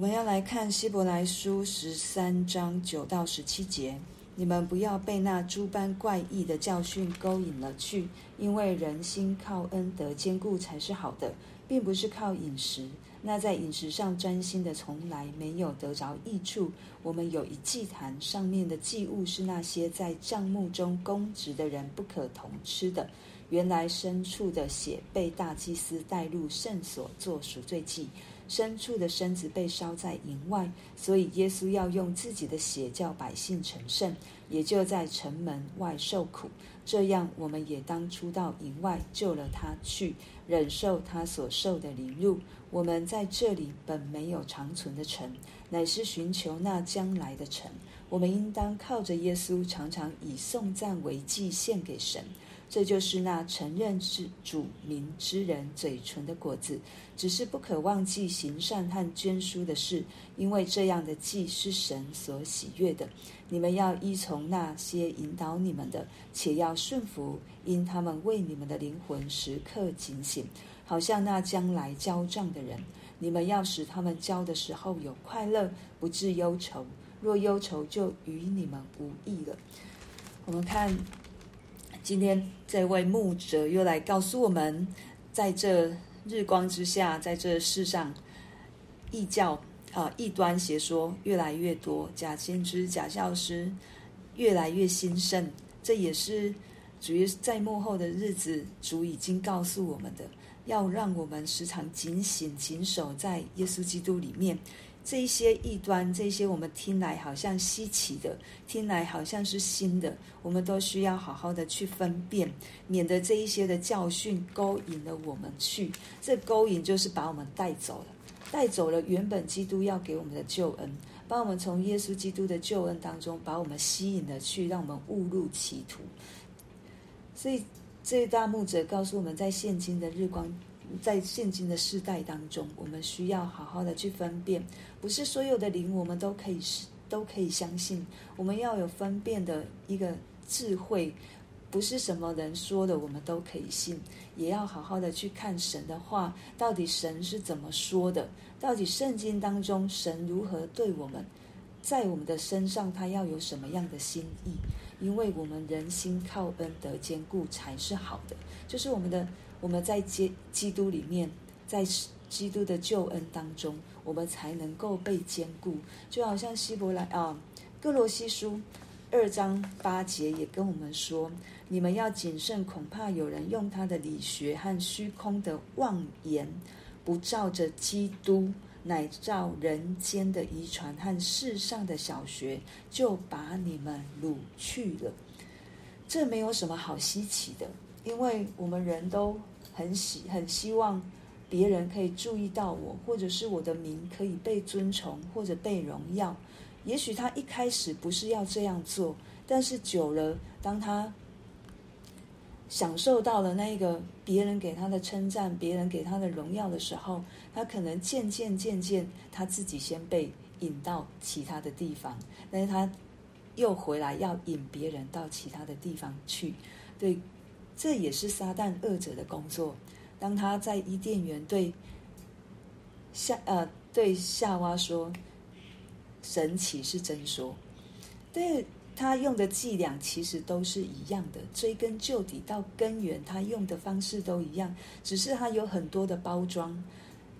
我们要来看希伯来书十三章九到十七节。你们不要被那诸般怪异的教训勾引了去，因为人心靠恩得坚固才是好的，并不是靠饮食。那在饮食上专心的，从来没有得着益处。我们有一祭坛，上面的祭物是那些在帐幕中供职的人不可同吃的。原来牲畜的血被大祭司带入圣所做赎罪祭。牲畜的身子被烧在营外，所以耶稣要用自己的血叫百姓成圣，也就在城门外受苦。这样，我们也当出到营外，救了他去，忍受他所受的凌辱。我们在这里本没有长存的城，乃是寻求那将来的城。我们应当靠着耶稣，常常以颂赞为祭献给神。这就是那承认之主名之人嘴唇的果子，只是不可忘记行善和捐输的事，因为这样的祭是神所喜悦的。你们要依从那些引导你们的，且要顺服，因他们为你们的灵魂时刻警醒，好像那将来交账的人。你们要使他们交的时候有快乐，不致忧愁。若忧愁，就与你们无益了。我们看。今天这位牧者又来告诉我们，在这日光之下，在这世上，异教啊，异端邪说越来越多，假先知、假教师越来越兴盛。这也是主在幕后的日子，主已经告诉我们的，要让我们时常警醒、谨守在耶稣基督里面。这一些异端，这些我们听来好像稀奇的，听来好像是新的，我们都需要好好的去分辨，免得这一些的教训勾引了我们去。这勾引就是把我们带走了，带走了原本基督要给我们的救恩，把我们从耶稣基督的救恩当中把我们吸引了去，让我们误入歧途。所以这一大牧者告诉我们在现今的日光。在现今的世代当中，我们需要好好的去分辨，不是所有的灵我们都可以是都可以相信。我们要有分辨的一个智慧，不是什么人说的我们都可以信，也要好好的去看神的话，到底神是怎么说的？到底圣经当中神如何对我们，在我们的身上他要有什么样的心意？因为我们人心靠恩得坚固才是好的，就是我们的。我们在基基督里面，在基督的救恩当中，我们才能够被坚固。就好像希伯来啊，歌罗西书二章八节也跟我们说：你们要谨慎，恐怕有人用他的理学和虚空的妄言，不照着基督，乃照人间的遗传和世上的小学，就把你们掳去了。这没有什么好稀奇的，因为我们人都。很喜很希望别人可以注意到我，或者是我的名可以被尊崇或者被荣耀。也许他一开始不是要这样做，但是久了，当他享受到了那个别人给他的称赞、别人给他的荣耀的时候，他可能渐渐渐渐他自己先被引到其他的地方，但是他又回来要引别人到其他的地方去，对。这也是撒旦恶者的工作。当他在伊甸园对夏呃对夏娃说：“神岂是真说？”对他用的伎俩其实都是一样的，追根究底到根源，他用的方式都一样，只是他有很多的包装，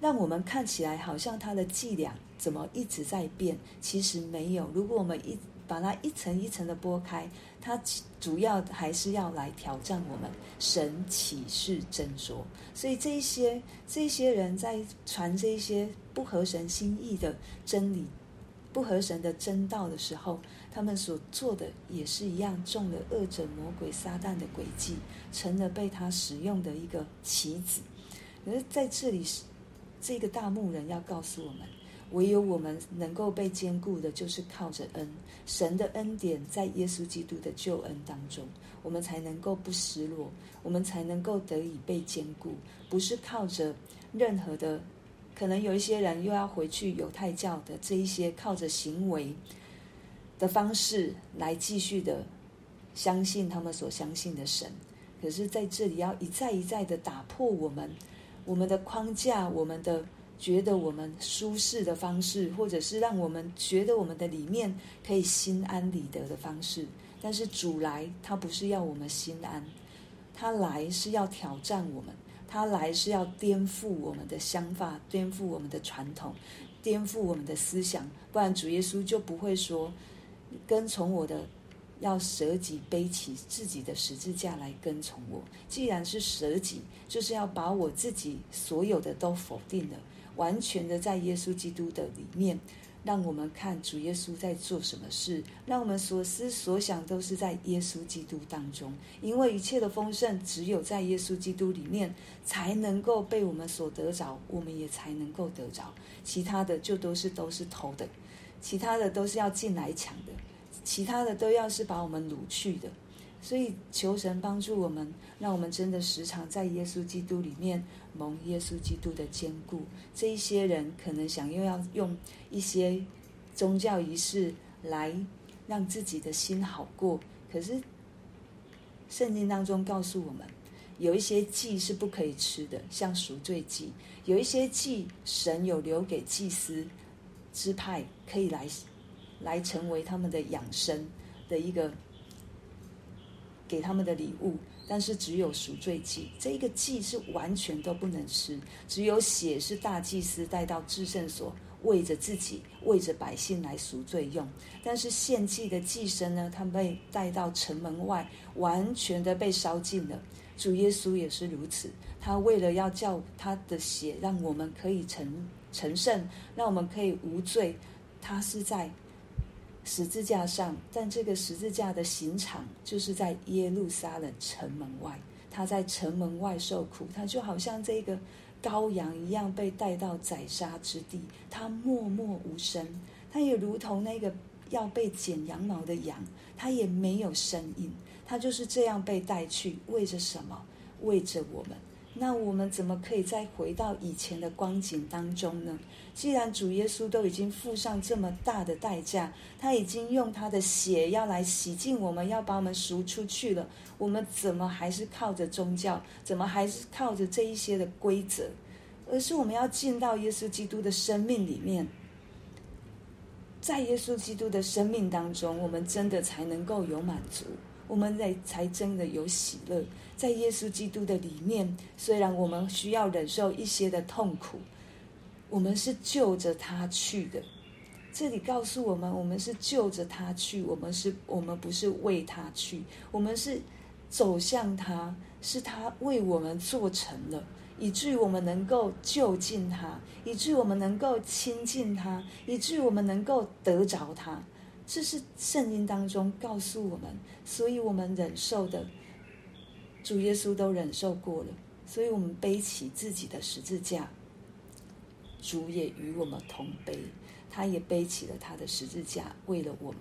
让我们看起来好像他的伎俩怎么一直在变，其实没有。如果我们一把它一层一层的剥开，他主要还是要来挑战我们。神岂是真说？所以这一些这一些人在传这一些不合神心意的真理、不合神的真道的时候，他们所做的也是一样，中了恶者魔鬼撒旦的诡计，成了被他使用的一个棋子。而在这里，这个大牧人要告诉我们。唯有我们能够被坚固的，就是靠着恩，神的恩典在耶稣基督的救恩当中，我们才能够不失落，我们才能够得以被坚固，不是靠着任何的，可能有一些人又要回去犹太教的这一些靠着行为的方式来继续的相信他们所相信的神，可是在这里要一再一再的打破我们我们的框架，我们的。觉得我们舒适的方式，或者是让我们觉得我们的里面可以心安理得的方式。但是主来，他不是要我们心安，他来是要挑战我们，他来是要颠覆我们的想法，颠覆我们的传统，颠覆我们的思想。不然主耶稣就不会说，跟从我的。要舍己背起自己的十字架来跟从我。既然是舍己，就是要把我自己所有的都否定了，完全的在耶稣基督的里面，让我们看主耶稣在做什么事，让我们所思所想都是在耶稣基督当中。因为一切的丰盛只有在耶稣基督里面才能够被我们所得着，我们也才能够得着。其他的就都是都是偷的，其他的都是要进来抢的。其他的都要是把我们掳去的，所以求神帮助我们，让我们真的时常在耶稣基督里面蒙耶稣基督的坚固。这一些人可能想又要用一些宗教仪式来让自己的心好过，可是圣经当中告诉我们，有一些祭是不可以吃的，像赎罪祭；有一些祭神有留给祭司支派可以来。来成为他们的养生的一个给他们的礼物，但是只有赎罪祭，这一个祭是完全都不能吃，只有血是大祭司带到至圣所，为着自己、为着百姓来赎罪用。但是献祭的祭牲呢，他被带到城门外，完全的被烧尽了。主耶稣也是如此，他为了要叫他的血让我们可以成成圣，让我们可以无罪，他是在。十字架上，但这个十字架的刑场就是在耶路撒冷城门外。他在城门外受苦，他就好像这个羔羊一样被带到宰杀之地。他默默无声，他也如同那个要被剪羊毛的羊，他也没有声音。他就是这样被带去，为着什么？为着我们。那我们怎么可以再回到以前的光景当中呢？既然主耶稣都已经付上这么大的代价，他已经用他的血要来洗净我们，要把我们赎出去了，我们怎么还是靠着宗教？怎么还是靠着这一些的规则？而是我们要进到耶稣基督的生命里面，在耶稣基督的生命当中，我们真的才能够有满足。我们在才真的有喜乐，在耶稣基督的里面。虽然我们需要忍受一些的痛苦，我们是就着他去的。这里告诉我们，我们是就着他去，我们是，我们不是为他去，我们是走向他，是他为我们做成了，以至于我们能够就近他，以至于我们能够亲近他，以至于我们能够得着他。这是圣经当中告诉我们，所以我们忍受的，主耶稣都忍受过了，所以我们背起自己的十字架，主也与我们同背，他也背起了他的十字架，为了我们。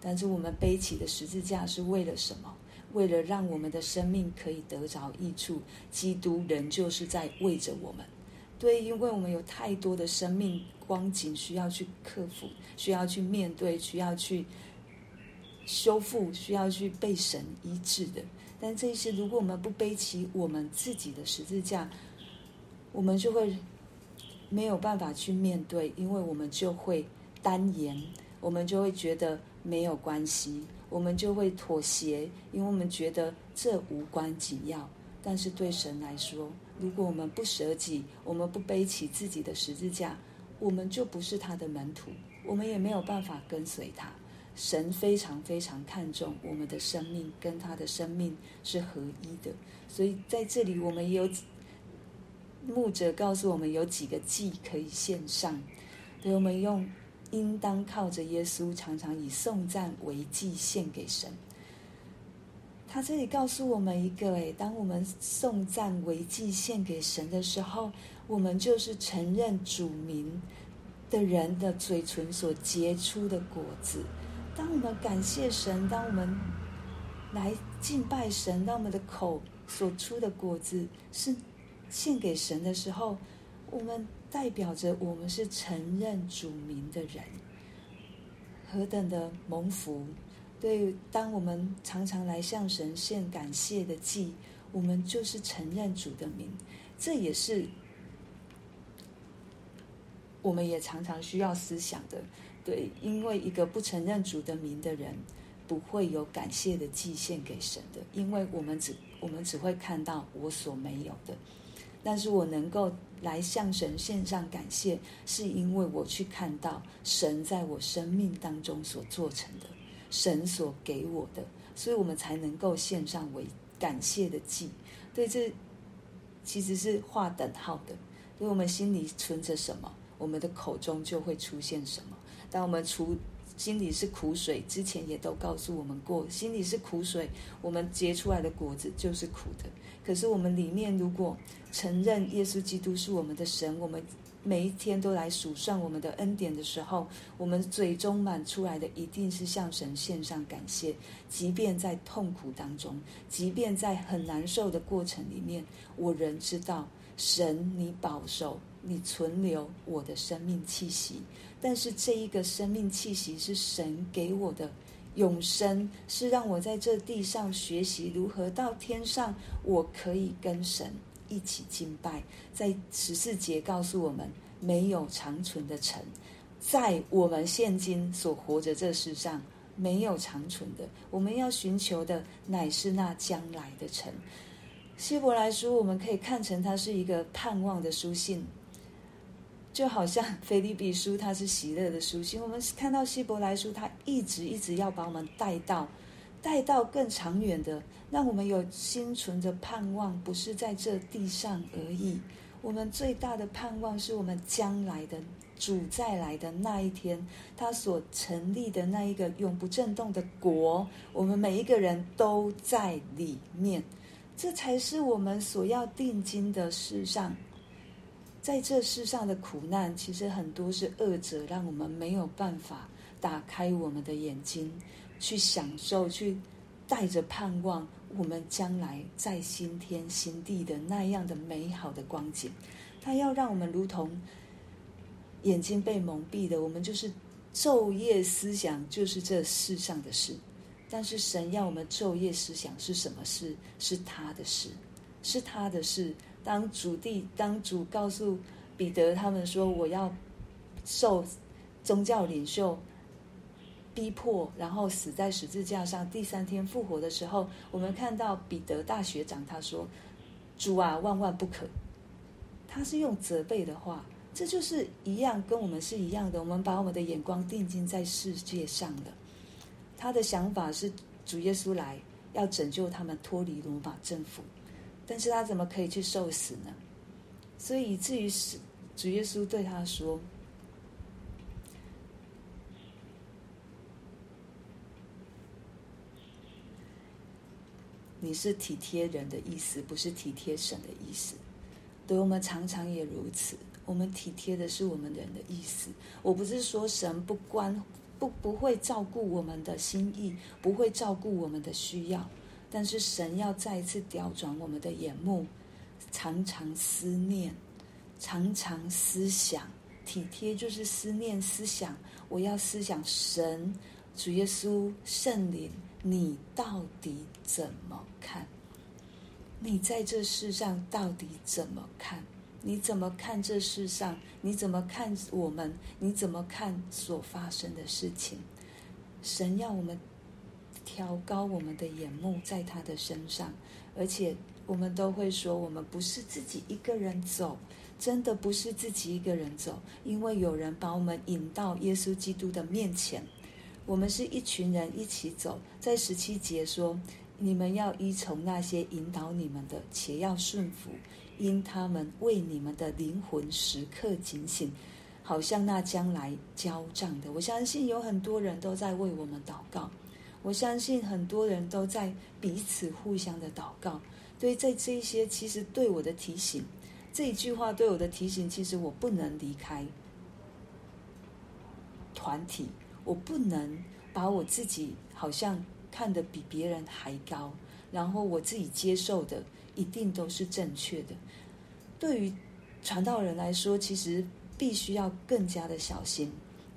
但是我们背起的十字架是为了什么？为了让我们的生命可以得着益处，基督仍旧是在为着我们。对，因为我们有太多的生命光景需要去克服，需要去面对，需要去修复，需要去被神医治的。但这些，如果我们不背起我们自己的十字架，我们就会没有办法去面对，因为我们就会单言，我们就会觉得没有关系，我们就会妥协，因为我们觉得这无关紧要。但是对神来说，如果我们不舍己，我们不背起自己的十字架，我们就不是他的门徒，我们也没有办法跟随他。神非常非常看重我们的生命，跟他的生命是合一的。所以在这里，我们也有牧者告诉我们有几个祭可以献上，对，我们用应当靠着耶稣，常常以颂赞为祭献给神。他这里告诉我们一个：诶，当我们颂赞为祭献给神的时候，我们就是承认主名的人的嘴唇所结出的果子。当我们感谢神，当我们来敬拜神，当我们的口所出的果子是献给神的时候，我们代表着我们是承认主名的人，何等的蒙福！对，当我们常常来向神献感谢的祭，我们就是承认主的名。这也是我们也常常需要思想的。对，因为一个不承认主的名的人，不会有感谢的祭献给神的，因为我们只我们只会看到我所没有的。但是我能够来向神献上感谢，是因为我去看到神在我生命当中所做成的，神所给我的，所以我们才能够献上为感谢的祭。对，这其实是划等号的。因为我们心里存着什么，我们的口中就会出现什么。当我们处心里是苦水，之前也都告诉我们过，心里是苦水，我们结出来的果子就是苦的。可是我们里面如果承认耶稣基督是我们的神，我们每一天都来数算我们的恩典的时候，我们嘴中满出来的一定是向神献上感谢。即便在痛苦当中，即便在很难受的过程里面，我仍知道神，你保守，你存留我的生命气息。但是这一个生命气息是神给我的。永生是让我在这地上学习如何到天上，我可以跟神一起敬拜。在十四节告诉我们，没有长存的城，在我们现今所活着这世上没有长存的。我们要寻求的乃是那将来的城。希伯来书我们可以看成它是一个盼望的书信。就好像腓立比书，它是喜乐的书信。我们看到希伯来书，它一直一直要把我们带到，带到更长远的，让我们有心存着盼望，不是在这地上而已。我们最大的盼望是我们将来的主再来的那一天，他所成立的那一个永不震动的国，我们每一个人都在里面，这才是我们所要定睛的事上。在这世上的苦难，其实很多是恶者让我们没有办法打开我们的眼睛，去享受，去带着盼望，我们将来在新天新地的那样的美好的光景。他要让我们如同眼睛被蒙蔽的，我们就是昼夜思想，就是这世上的事。但是神要我们昼夜思想是什么事？是他的事，是他的事。当主地，当主告诉彼得他们说：“我要受宗教领袖逼迫，然后死在十字架上，第三天复活的时候，我们看到彼得大学长他说：‘主啊，万万不可！’他是用责备的话，这就是一样，跟我们是一样的。我们把我们的眼光定睛在世界上的，他的想法是主耶稣来要拯救他们脱离罗马政府。”但是他怎么可以去受死呢？所以以至于是主耶稣对他说：“你是体贴人的意思，不是体贴神的意思。”对，我们常常也如此，我们体贴的是我们人的意思。我不是说神不关不不会照顾我们的心意，不会照顾我们的需要。但是神要再一次调转我们的眼目，常常思念，常常思想，体贴就是思念、思想。我要思想神、主耶稣、圣灵，你到底怎么看？你在这世上到底怎么看？你怎么看这世上？你怎么看我们？你怎么看所发生的事情？神要我们。调高我们的眼目在他的身上，而且我们都会说，我们不是自己一个人走，真的不是自己一个人走，因为有人把我们引到耶稣基督的面前，我们是一群人一起走。在十七节说，你们要依从那些引导你们的，且要顺服，因他们为你们的灵魂时刻警醒，好像那将来交账的。我相信有很多人都在为我们祷告。我相信很多人都在彼此互相的祷告，对，在这一些其实对我的提醒，这一句话对我的提醒，其实我不能离开团体，我不能把我自己好像看得比别人还高，然后我自己接受的一定都是正确的。对于传道人来说，其实必须要更加的小心，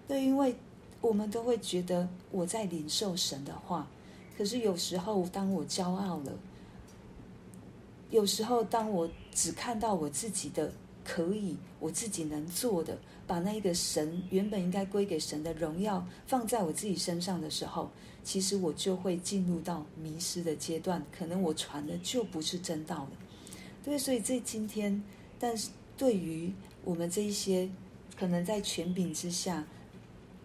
对，因为。我们都会觉得我在领受神的话，可是有时候当我骄傲了，有时候当我只看到我自己的可以，我自己能做的，把那一个神原本应该归给神的荣耀放在我自己身上的时候，其实我就会进入到迷失的阶段，可能我传的就不是真道了。对，所以这今天，但是对于我们这一些可能在权柄之下，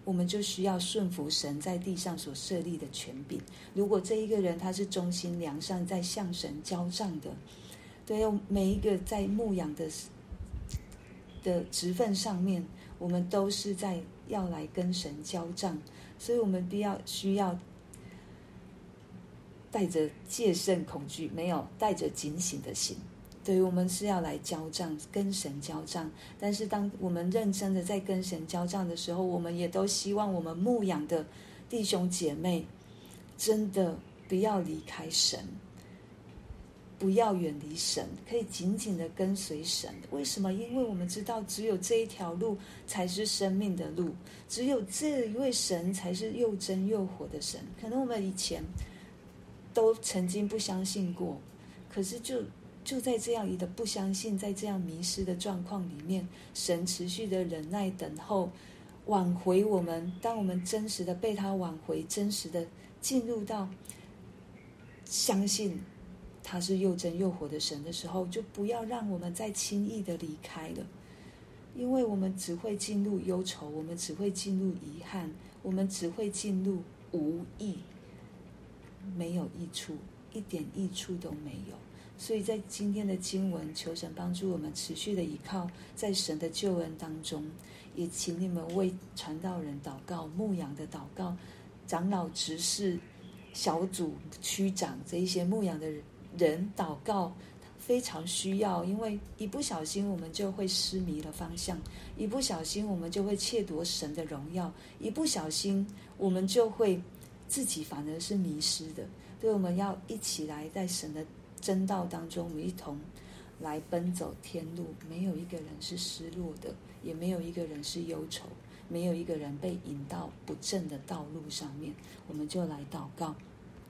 我们就需要顺服神在地上所设立的权柄。如果这一个人他是忠心良善，在向神交账的，对，每一个在牧养的。的职份上面，我们都是在要来跟神交账，所以我们必要需要带着戒慎恐惧，没有带着警醒的心。对于，我们是要来交账，跟神交账。但是当我们认真的在跟神交账的时候，我们也都希望我们牧养的弟兄姐妹，真的不要离开神。不要远离神，可以紧紧的跟随神。为什么？因为我们知道，只有这一条路才是生命的路，只有这一位神才是又真又活的神。可能我们以前都曾经不相信过，可是就就在这样一个不相信，在这样迷失的状况里面，神持续的忍耐等候，挽回我们。当我们真实的被他挽回，真实的进入到相信。他是又真又活的神的时候，就不要让我们再轻易的离开了，因为我们只会进入忧愁，我们只会进入遗憾，我们只会进入无益，没有益处，一点益处都没有。所以在今天的经文，求神帮助我们持续的依靠在神的救恩当中，也请你们为传道人祷告、牧养的祷告、长老、执事、小组、区长这一些牧养的人。人祷告非常需要，因为一不小心我们就会失迷了方向，一不小心我们就会窃夺神的荣耀，一不小心我们就会自己反而是迷失的。所以我们要一起来在神的真道当中，我们一同来奔走天路。没有一个人是失落的，也没有一个人是忧愁，没有一个人被引到不正的道路上面。我们就来祷告。